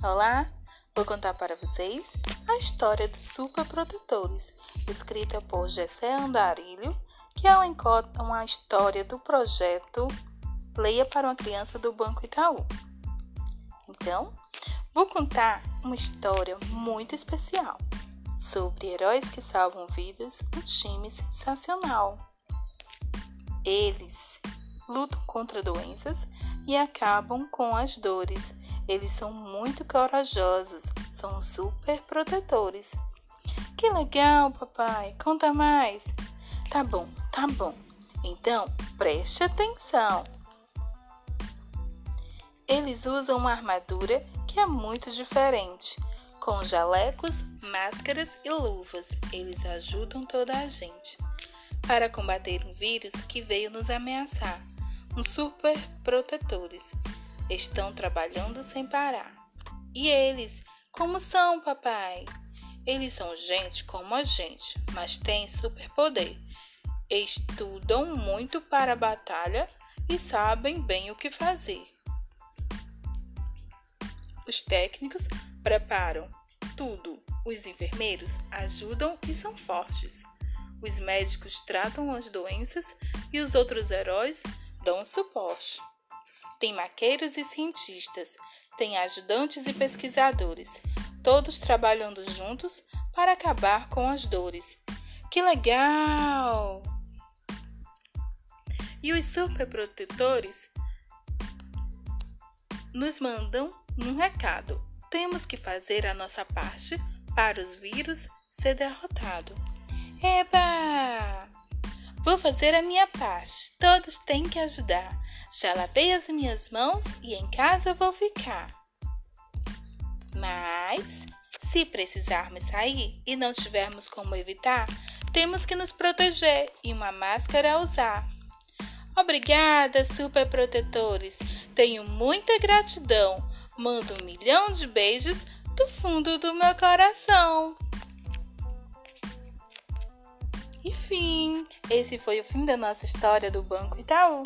Olá, vou contar para vocês a história dos superprotetores, escrita por Gessé Andarilho, que é uma história do projeto Leia para uma Criança do Banco Itaú. Então, vou contar uma história muito especial sobre heróis que salvam vidas, um time sensacional. Eles lutam contra doenças e acabam com as dores. Eles são muito corajosos, são super protetores. Que legal, papai! Conta mais! Tá bom, tá bom. Então, preste atenção. Eles usam uma armadura que é muito diferente, com jalecos, máscaras e luvas. Eles ajudam toda a gente para combater um vírus que veio nos ameaçar. Uns super protetores estão trabalhando sem parar. E eles, como são, papai? Eles são gente como a gente, mas têm superpoder. Estudam muito para a batalha e sabem bem o que fazer. Os técnicos preparam tudo. Os enfermeiros ajudam e são fortes. Os médicos tratam as doenças e os outros heróis dão suporte. Tem maqueiros e cientistas, tem ajudantes e pesquisadores, todos trabalhando juntos para acabar com as dores. Que legal! E os superprotetores nos mandam um recado. Temos que fazer a nossa parte para os vírus ser derrotado. Eba! Vou fazer a minha parte. Todos têm que ajudar. Já lavei as minhas mãos e em casa vou ficar. Mas, se precisarmos sair e não tivermos como evitar, temos que nos proteger e uma máscara a usar. Obrigada, super protetores. Tenho muita gratidão. Mando um milhão de beijos do fundo do meu coração. E fim! Esse foi o fim da nossa história do Banco Itaú.